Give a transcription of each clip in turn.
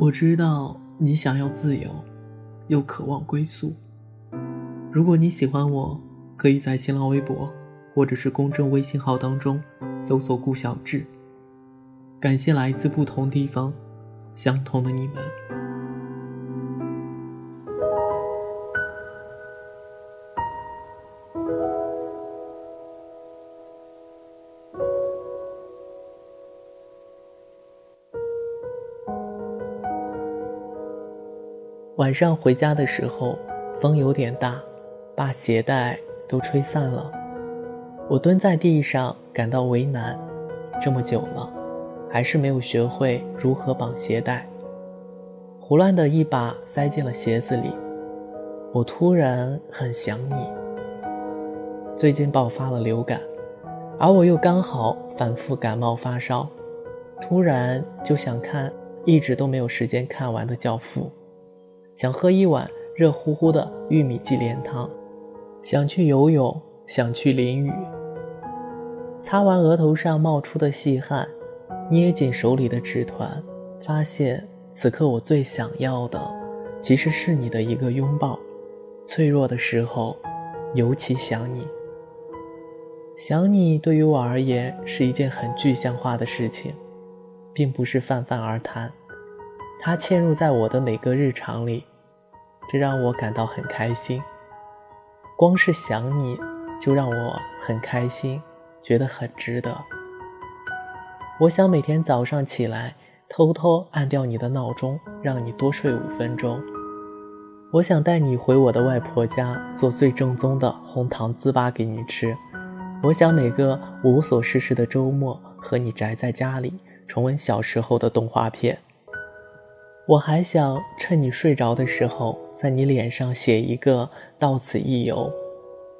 我知道你想要自由，又渴望归宿。如果你喜欢我，可以在新浪微博或者是公众微信号当中搜索“顾小志”。感谢来自不同地方、相同的你们。晚上回家的时候，风有点大，把鞋带都吹散了。我蹲在地上，感到为难。这么久了，还是没有学会如何绑鞋带，胡乱的一把塞进了鞋子里。我突然很想你。最近爆发了流感，而我又刚好反复感冒发烧，突然就想看一直都没有时间看完的《教父》。想喝一碗热乎乎的玉米鸡莲汤，想去游泳，想去淋雨。擦完额头上冒出的细汗，捏紧手里的纸团，发现此刻我最想要的，其实是你的一个拥抱。脆弱的时候，尤其想你。想你对于我而言是一件很具象化的事情，并不是泛泛而谈，它嵌入在我的每个日常里。这让我感到很开心，光是想你，就让我很开心，觉得很值得。我想每天早上起来，偷偷按掉你的闹钟，让你多睡五分钟。我想带你回我的外婆家，做最正宗的红糖糍粑给你吃。我想每个无所事事的周末，和你宅在家里，重温小时候的动画片。我还想趁你睡着的时候。在你脸上写一个“到此一游”，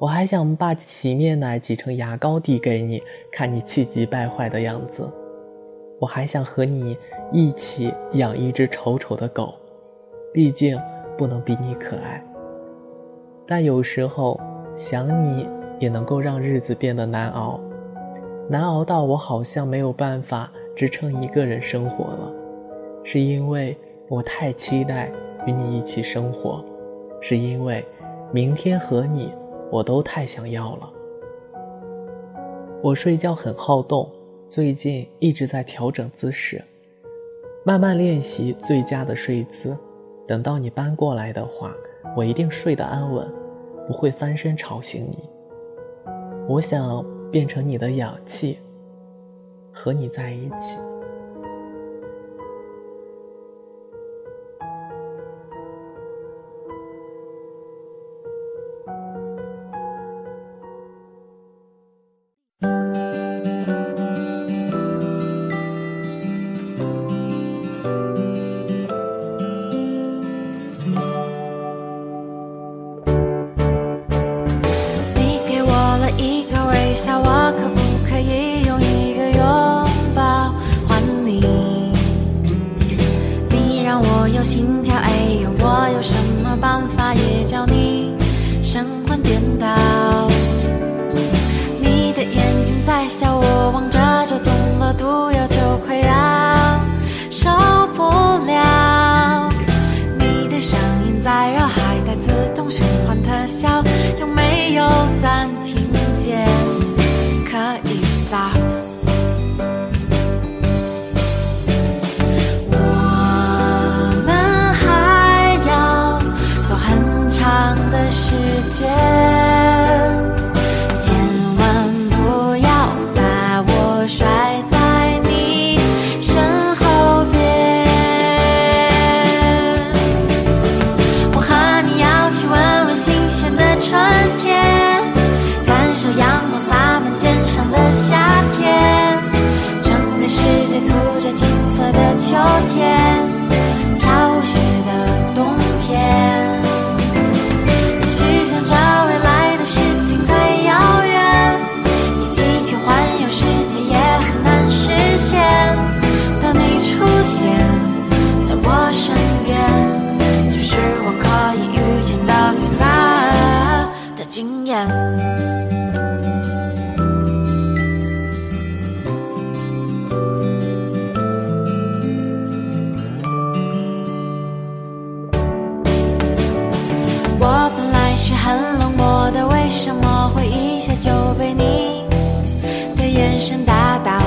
我还想把洗面奶挤成牙膏递给你，看你气急败坏的样子。我还想和你一起养一只丑丑的狗，毕竟不能比你可爱。但有时候想你也能够让日子变得难熬，难熬到我好像没有办法支撑一个人生活了，是因为我太期待。与你一起生活，是因为明天和你，我都太想要了。我睡觉很好动，最近一直在调整姿势，慢慢练习最佳的睡姿。等到你搬过来的话，我一定睡得安稳，不会翻身吵醒你。我想变成你的氧气，和你在一起。我望着就中了毒药，就快要受不了。你的声音在绕，还带自动循环特效，有没有？春天。我本来是很冷漠的，为什么会一下就被你的眼神打倒？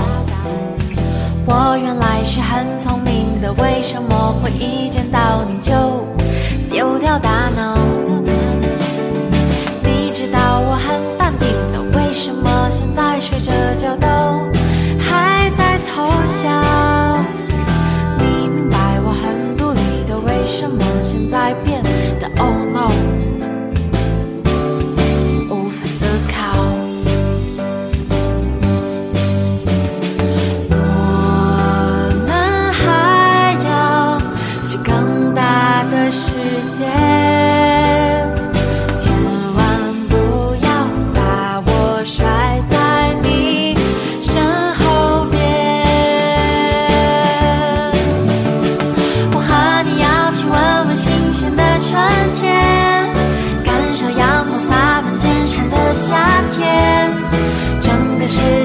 我原来是很聪明的，为什么会一见到你就丢掉大脑？你知道我很淡定的，为什么？